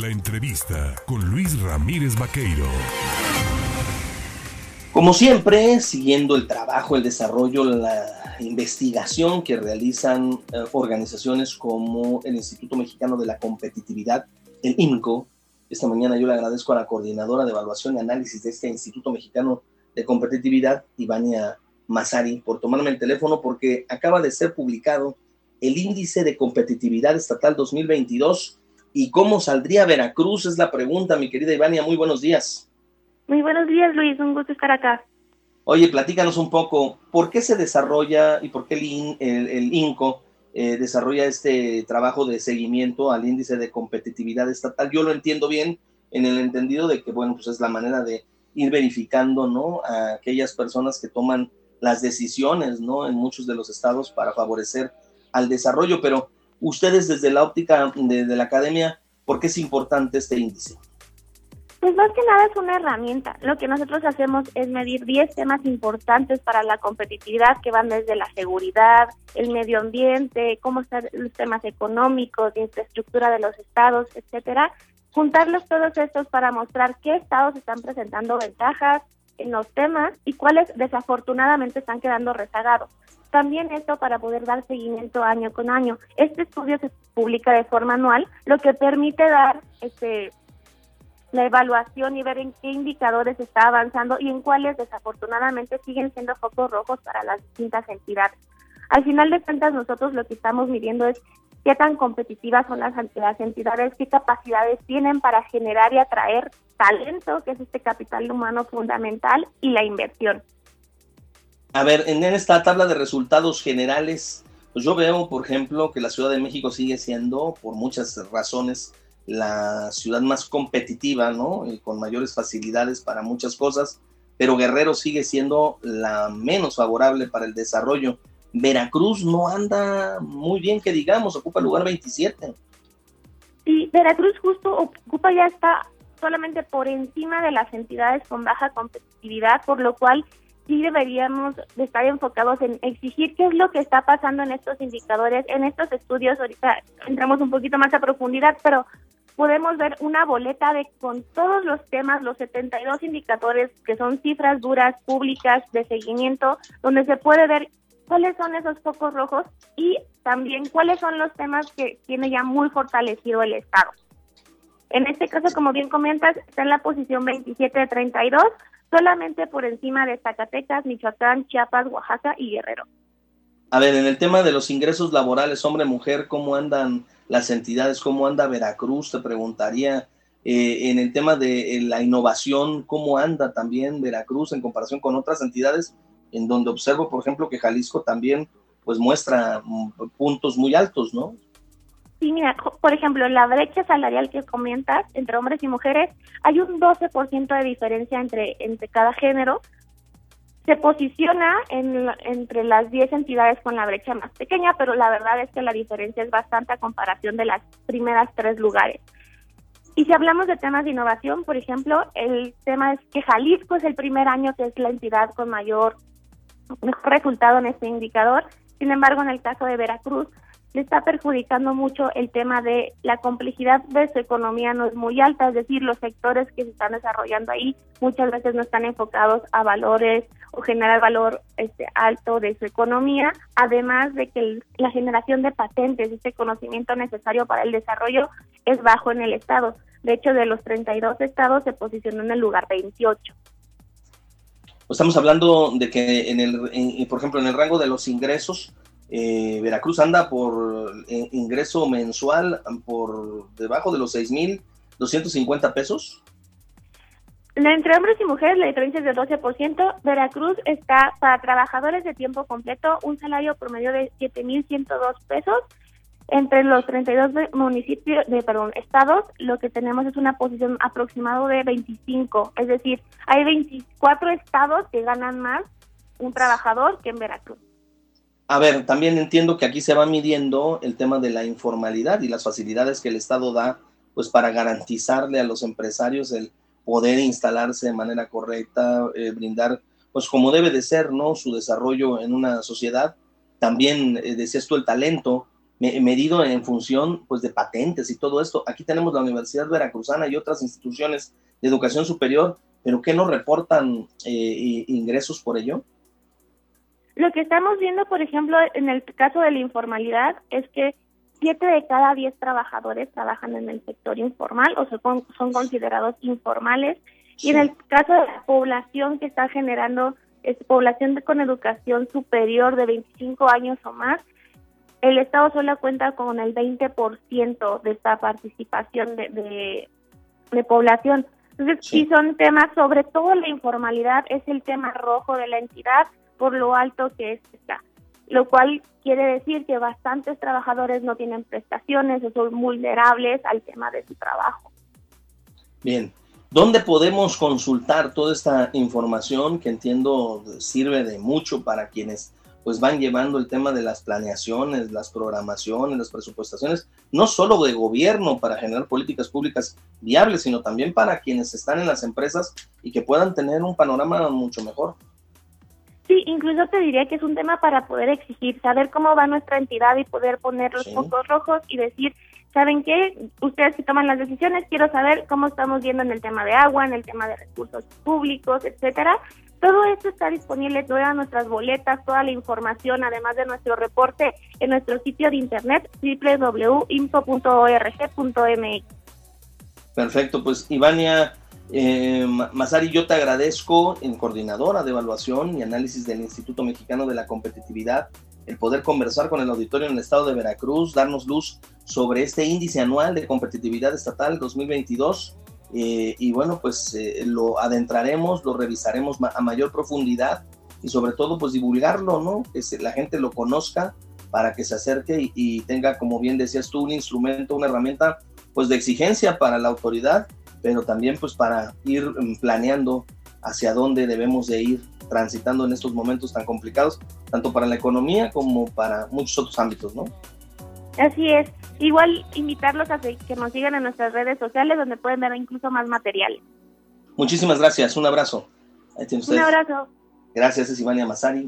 La entrevista con Luis Ramírez Vaqueiro. Como siempre, siguiendo el trabajo, el desarrollo, la investigación que realizan eh, organizaciones como el Instituto Mexicano de la Competitividad, el INCO. Esta mañana yo le agradezco a la coordinadora de evaluación y análisis de este Instituto Mexicano de Competitividad, Ivania Mazari, por tomarme el teléfono porque acaba de ser publicado el Índice de Competitividad Estatal 2022 y cómo saldría Veracruz es la pregunta, mi querida Ivania. Muy buenos días. Muy buenos días, Luis. Un gusto estar acá. Oye, platícanos un poco, ¿por qué se desarrolla y por qué el, INCO eh, desarrolla este trabajo de seguimiento al índice de competitividad estatal? Yo lo entiendo bien en el entendido de que, bueno, pues es la manera de ir verificando, ¿no? A aquellas personas que toman las decisiones, ¿no? En muchos de los estados para favorecer al desarrollo, pero ustedes desde la óptica de la academia, ¿por qué es importante este índice? Pues más que nada es una herramienta. Lo que nosotros hacemos es medir 10 temas importantes para la competitividad que van desde la seguridad, el medio ambiente, cómo están los temas económicos, de infraestructura de los estados, etcétera. Juntarlos todos estos para mostrar qué estados están presentando ventajas en los temas y cuáles desafortunadamente están quedando rezagados. También esto para poder dar seguimiento año con año. Este estudio se publica de forma anual, lo que permite dar este la evaluación y ver en qué indicadores está avanzando y en cuáles desafortunadamente siguen siendo focos rojos para las distintas entidades. Al final de cuentas, nosotros lo que estamos midiendo es qué tan competitivas son las, las entidades, qué capacidades tienen para generar y atraer talento, que es este capital humano fundamental, y la inversión. A ver, en esta tabla de resultados generales, pues yo veo, por ejemplo, que la Ciudad de México sigue siendo, por muchas razones, la ciudad más competitiva, ¿no? Y con mayores facilidades para muchas cosas, pero Guerrero sigue siendo la menos favorable para el desarrollo. Veracruz no anda muy bien, que digamos, ocupa el lugar 27. Sí, Veracruz justo ocupa ya está solamente por encima de las entidades con baja competitividad, por lo cual sí deberíamos de estar enfocados en exigir qué es lo que está pasando en estos indicadores, en estos estudios. Ahorita entramos un poquito más a profundidad, pero podemos ver una boleta de con todos los temas, los 72 indicadores que son cifras duras, públicas, de seguimiento, donde se puede ver cuáles son esos focos rojos y también cuáles son los temas que tiene ya muy fortalecido el Estado. En este caso, como bien comentas, está en la posición 27 de 32, solamente por encima de Zacatecas, Michoacán, Chiapas, Oaxaca y Guerrero. A ver, en el tema de los ingresos laborales, hombre-mujer, ¿cómo andan las entidades, cómo anda Veracruz, te preguntaría. Eh, en el tema de eh, la innovación, ¿cómo anda también Veracruz en comparación con otras entidades? En donde observo, por ejemplo, que Jalisco también pues muestra mm, puntos muy altos, ¿no? Sí, mira, por ejemplo, la brecha salarial que comentas entre hombres y mujeres, hay un 12% de diferencia entre, entre cada género, se posiciona en, entre las 10 entidades con la brecha más pequeña, pero la verdad es que la diferencia es bastante a comparación de las primeras tres lugares. Y si hablamos de temas de innovación, por ejemplo, el tema es que Jalisco es el primer año que es la entidad con mayor mejor resultado en este indicador. Sin embargo, en el caso de Veracruz, le está perjudicando mucho el tema de la complejidad de su economía no es muy alta, es decir, los sectores que se están desarrollando ahí muchas veces no están enfocados a valores o generar valor este, alto de su economía, además de que la generación de patentes, este conocimiento necesario para el desarrollo es bajo en el estado. De hecho, de los 32 estados se posicionó en el lugar 28. Estamos hablando de que en el, por ejemplo, en el rango de los ingresos, eh, Veracruz anda por eh, ingreso mensual por debajo de los 6.250 pesos. Entre hombres y mujeres la diferencia es de 12%. Veracruz está para trabajadores de tiempo completo un salario promedio de 7.102 pesos. Entre los 32 municipios, de, perdón, estados, lo que tenemos es una posición aproximada de 25. Es decir, hay 24 estados que ganan más un trabajador que en Veracruz. A ver, también entiendo que aquí se va midiendo el tema de la informalidad y las facilidades que el Estado da, pues para garantizarle a los empresarios el poder instalarse de manera correcta, eh, brindar, pues como debe de ser, ¿no? Su desarrollo en una sociedad. También, eh, decías tú, el talento, medido en función pues de patentes y todo esto. Aquí tenemos la Universidad Veracruzana y otras instituciones de educación superior, pero ¿qué nos reportan eh, ingresos por ello? Lo que estamos viendo, por ejemplo, en el caso de la informalidad, es que siete de cada diez trabajadores trabajan en el sector informal o son, son considerados informales. Y en el caso de la población que está generando, es población con educación superior de 25 años o más, el Estado solo cuenta con el 20% de esta participación de, de, población. Entonces, sí. son temas, sobre todo la informalidad, es el tema rojo de la entidad por lo alto que es esta, lo cual quiere decir que bastantes trabajadores no tienen prestaciones o son vulnerables al tema de su trabajo. Bien, ¿dónde podemos consultar toda esta información que entiendo sirve de mucho para quienes pues van llevando el tema de las planeaciones, las programaciones, las presupuestaciones, no solo de gobierno para generar políticas públicas viables, sino también para quienes están en las empresas y que puedan tener un panorama mucho mejor. Sí, incluso te diría que es un tema para poder exigir, saber cómo va nuestra entidad y poder poner los focos rojos y decir, ¿saben qué? Ustedes que toman las decisiones, quiero saber cómo estamos viendo en el tema de agua, en el tema de recursos públicos, etcétera, todo esto está disponible, todas nuestras boletas, toda la información, además de nuestro reporte en nuestro sitio de internet www.info.org.mx. Perfecto, pues Ivania eh, Masari, yo te agradezco en coordinadora de evaluación y análisis del Instituto Mexicano de la Competitividad el poder conversar con el auditorio en el estado de Veracruz, darnos luz sobre este índice anual de competitividad estatal 2022 eh, y bueno, pues eh, lo adentraremos, lo revisaremos a mayor profundidad y sobre todo pues divulgarlo, ¿no? Que la gente lo conozca para que se acerque y, tenga, como bien decías tú, un instrumento, una herramienta pues de exigencia para la autoridad, pero también pues para ir mm, planeando hacia dónde debemos de ir transitando en estos momentos tan complicados, tanto para la economía como para muchos otros ámbitos, ¿no? Así es. Igual invitarlos a que nos sigan en nuestras redes sociales donde pueden ver incluso más material. Muchísimas gracias. Un abrazo. Un abrazo. Gracias, es Ivania Mazari.